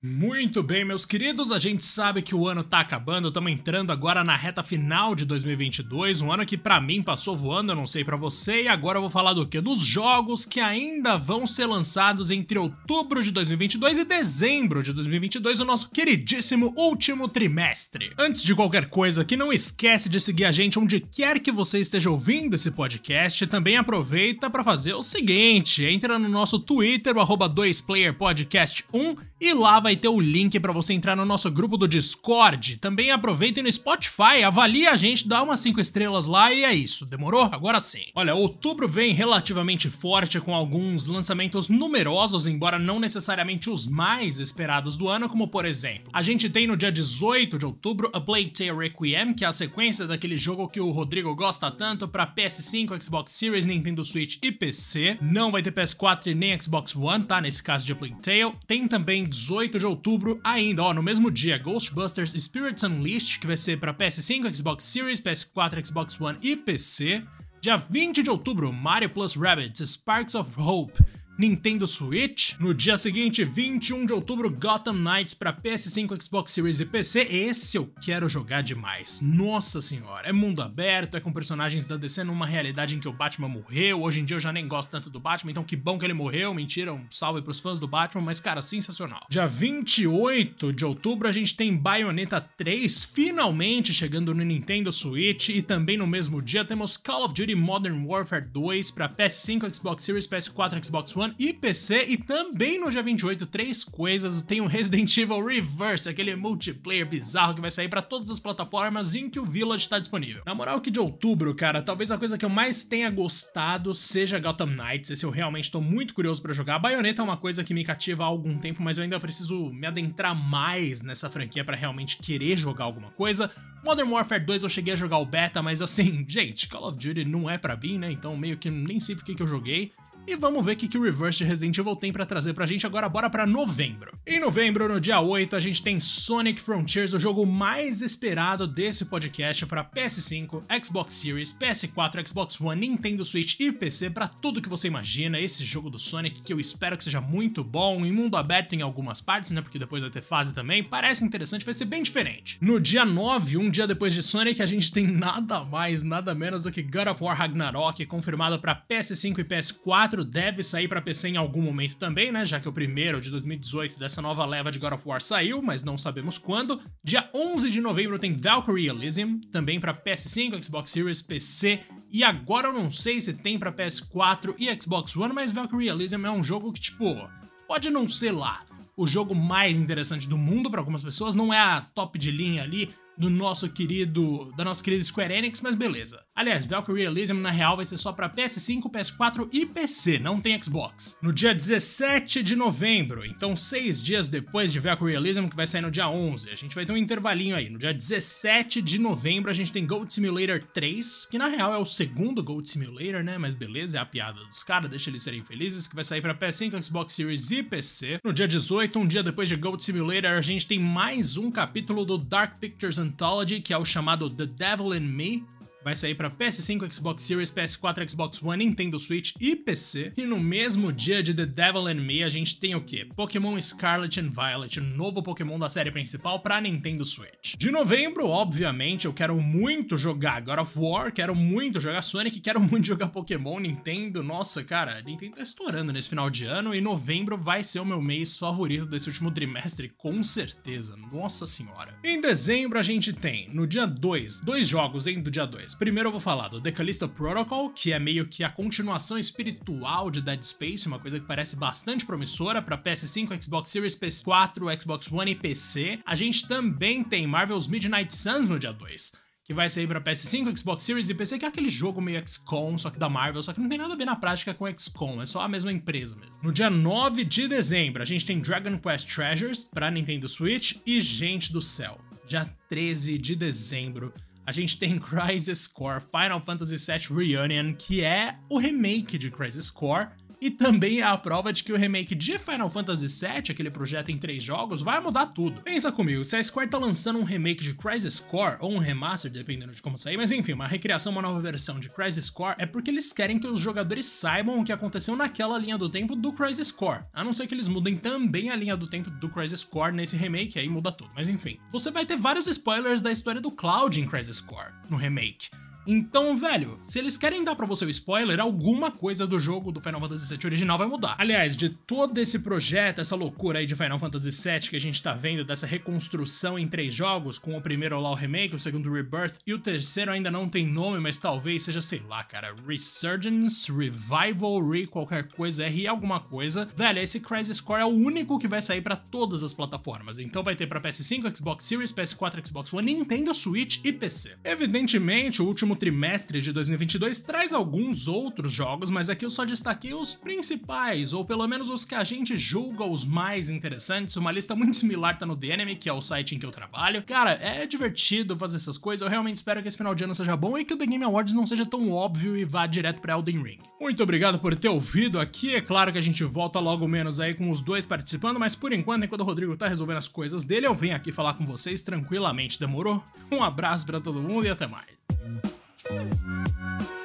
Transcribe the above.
Muito bem, meus queridos, a gente sabe que o ano tá acabando, estamos entrando agora na reta final de 2022, um ano que para mim passou voando, eu não sei para você, e agora eu vou falar do que? Dos jogos que ainda vão ser lançados entre outubro de 2022 e dezembro de 2022, o nosso queridíssimo último trimestre. Antes de qualquer coisa aqui, não esquece de seguir a gente onde quer que você esteja ouvindo esse podcast, também aproveita para fazer o seguinte, entra no nosso Twitter, o arroba 2playerpodcast1 e lá vai vai ter o link para você entrar no nosso grupo do Discord. Também aproveitem no Spotify, avalie a gente, dá umas 5 estrelas lá e é isso. Demorou? Agora sim. Olha, outubro vem relativamente forte com alguns lançamentos numerosos, embora não necessariamente os mais esperados do ano, como por exemplo, a gente tem no dia 18 de outubro A Plague Tale Requiem, que é a sequência daquele jogo que o Rodrigo gosta tanto para PS5, Xbox Series, Nintendo Switch e PC. Não vai ter PS4 e nem Xbox One, tá? Nesse caso de A Plague Tale. Tem também 18 de outubro ainda, ó, no mesmo dia, Ghostbusters Spirits Unleashed, que vai ser para PS5, Xbox Series, PS4, Xbox One e PC. Dia 20 de outubro, Mario Plus Rabbids Sparks of Hope. Nintendo Switch. No dia seguinte, 21 de outubro, Gotham Knights para PS5, Xbox Series e PC. Esse eu quero jogar demais. Nossa senhora, é mundo aberto, é com personagens da DC numa realidade em que o Batman morreu. Hoje em dia eu já nem gosto tanto do Batman, então que bom que ele morreu. Mentira, um salve pros fãs do Batman, mas cara, sensacional. Dia 28 de outubro a gente tem Bayonetta 3 finalmente chegando no Nintendo Switch e também no mesmo dia temos Call of Duty Modern Warfare 2 para PS5, Xbox Series, PS4, Xbox One One e PC. E também no dia 28, três coisas. Tem o Resident Evil Reverse, aquele multiplayer bizarro que vai sair para todas as plataformas em que o Village está disponível. Na moral que de outubro, cara, talvez a coisa que eu mais tenha gostado seja Gotham Knights. Esse eu realmente tô muito curioso para jogar. A Bayonetta é uma coisa que me cativa há algum tempo, mas eu ainda preciso me adentrar mais nessa franquia para realmente querer jogar alguma coisa. Modern Warfare 2 eu cheguei a jogar o beta, mas assim, gente, Call of Duty não é para mim, né? Então meio que nem sei porque que eu joguei. E vamos ver o que, que o Reverse de Resident Evil tem para trazer pra gente agora, bora pra novembro. Em novembro, no dia 8, a gente tem Sonic Frontiers, o jogo mais esperado desse podcast para PS5, Xbox Series, PS4, Xbox One, Nintendo Switch e PC, para tudo que você imagina. Esse jogo do Sonic que eu espero que seja muito bom, em mundo aberto em algumas partes, né? Porque depois vai ter fase também. Parece interessante, vai ser bem diferente. No dia 9, um dia depois de Sonic, a gente tem nada mais, nada menos do que God of War Ragnarok, confirmado para PS5 e PS4 4 deve sair para PC em algum momento também, né? Já que o primeiro de 2018 dessa nova leva de God of War saiu, mas não sabemos quando. Dia 11 de novembro tem Valkyrie Elysium, também para PS5, Xbox Series, PC. E agora eu não sei se tem para PS4 e Xbox One, mas Valkyrie Elysium é um jogo que, tipo, pode não ser lá o jogo mais interessante do mundo para algumas pessoas, não é a top de linha ali do nosso querido, da nossa querida Square Enix, mas beleza. Aliás, Valkyrie Elysium na real vai ser só para PS5, PS4 e PC, não tem Xbox. No dia 17 de novembro, então seis dias depois de Valkyrie Elysium, que vai sair no dia 11, a gente vai ter um intervalinho aí. No dia 17 de novembro a gente tem Gold Simulator 3, que na real é o segundo Gold Simulator, né? Mas beleza, é a piada dos caras, deixa eles serem felizes, que vai sair para PS5, Xbox Series e PC. No dia 18, um dia depois de Gold Simulator, a gente tem mais um capítulo do Dark Pictures Anthology, que é o chamado The Devil in Me, vai sair para PS5, Xbox Series, PS4, Xbox One, Nintendo Switch e PC. E no mesmo dia de The Devil and Me, a gente tem o que? Pokémon Scarlet and Violet, novo Pokémon da série principal para Nintendo Switch. De novembro, obviamente, eu quero muito jogar God of War, quero muito jogar Sonic, quero muito jogar Pokémon, Nintendo. Nossa, cara, Nintendo tá estourando nesse final de ano e novembro vai ser o meu mês favorito desse último trimestre, com certeza. Nossa senhora. Em dezembro a gente tem, no dia 2, dois jogos, hein, do dia 2. Primeiro eu vou falar do The Callisto Protocol, que é meio que a continuação espiritual de Dead Space, uma coisa que parece bastante promissora para PS5, Xbox Series, PS4, Xbox One e PC. A gente também tem Marvel's Midnight Suns no dia 2 que vai sair para PS5, Xbox Series e PC, que é aquele jogo meio XCOM, só que da Marvel, só que não tem nada a ver na prática com XCOM, é só a mesma empresa mesmo. No dia 9 de dezembro, a gente tem Dragon Quest Treasures para Nintendo Switch e gente do céu. Dia 13 de dezembro, a gente tem Crisis Core Final Fantasy VII Reunion, que é o remake de Crisis Core E também é a prova de que o remake de Final Fantasy VII, aquele projeto em três jogos, vai mudar tudo. Pensa comigo, se a Square tá lançando um remake de Crisis Core, ou um remaster, dependendo de como sair, mas enfim, uma recriação, uma nova versão de Crisis Core, é porque eles querem que os jogadores saibam o que aconteceu naquela linha do tempo do Crisis Core. A não ser que eles mudem também a linha do tempo do Crisis Core nesse remake, aí muda tudo. Mas enfim, você vai ter vários spoilers da história do Cloud em Crisis Core, no remake. Então, velho, se eles querem dar para você o spoiler, alguma coisa do jogo do Final Fantasy VII original vai mudar. Aliás, de todo esse projeto, essa loucura aí de Final Fantasy VII que a gente tá vendo, dessa reconstrução em três jogos, com o primeiro lá o remake, o segundo Rebirth e o terceiro ainda não tem nome, mas talvez seja, sei lá, cara, Resurgence, Revival, Re qualquer coisa, R alguma coisa. Velho, esse Crisis Core é o único que vai sair para todas as plataformas. Então vai ter para PS5, Xbox Series, PS4, Xbox One, Nintendo Switch e PC. Evidentemente, o último trimestre de 2022 traz alguns outros jogos, mas aqui eu só destaquei os principais, ou pelo menos os que a gente julga os mais interessantes. Uma lista muito similar tá no The Enemy, que é o site em que eu trabalho. Cara, é divertido fazer essas coisas, eu realmente espero que esse final de ano seja bom e que o The Game Awards não seja tão óbvio e vá direto pra Elden Ring. Muito obrigado por ter ouvido aqui, é claro que a gente volta logo menos aí com os dois participando, mas por enquanto, enquanto o Rodrigo tá resolvendo as coisas dele, eu venho aqui falar com vocês tranquilamente, demorou? Um abraço para todo mundo e até mais. Música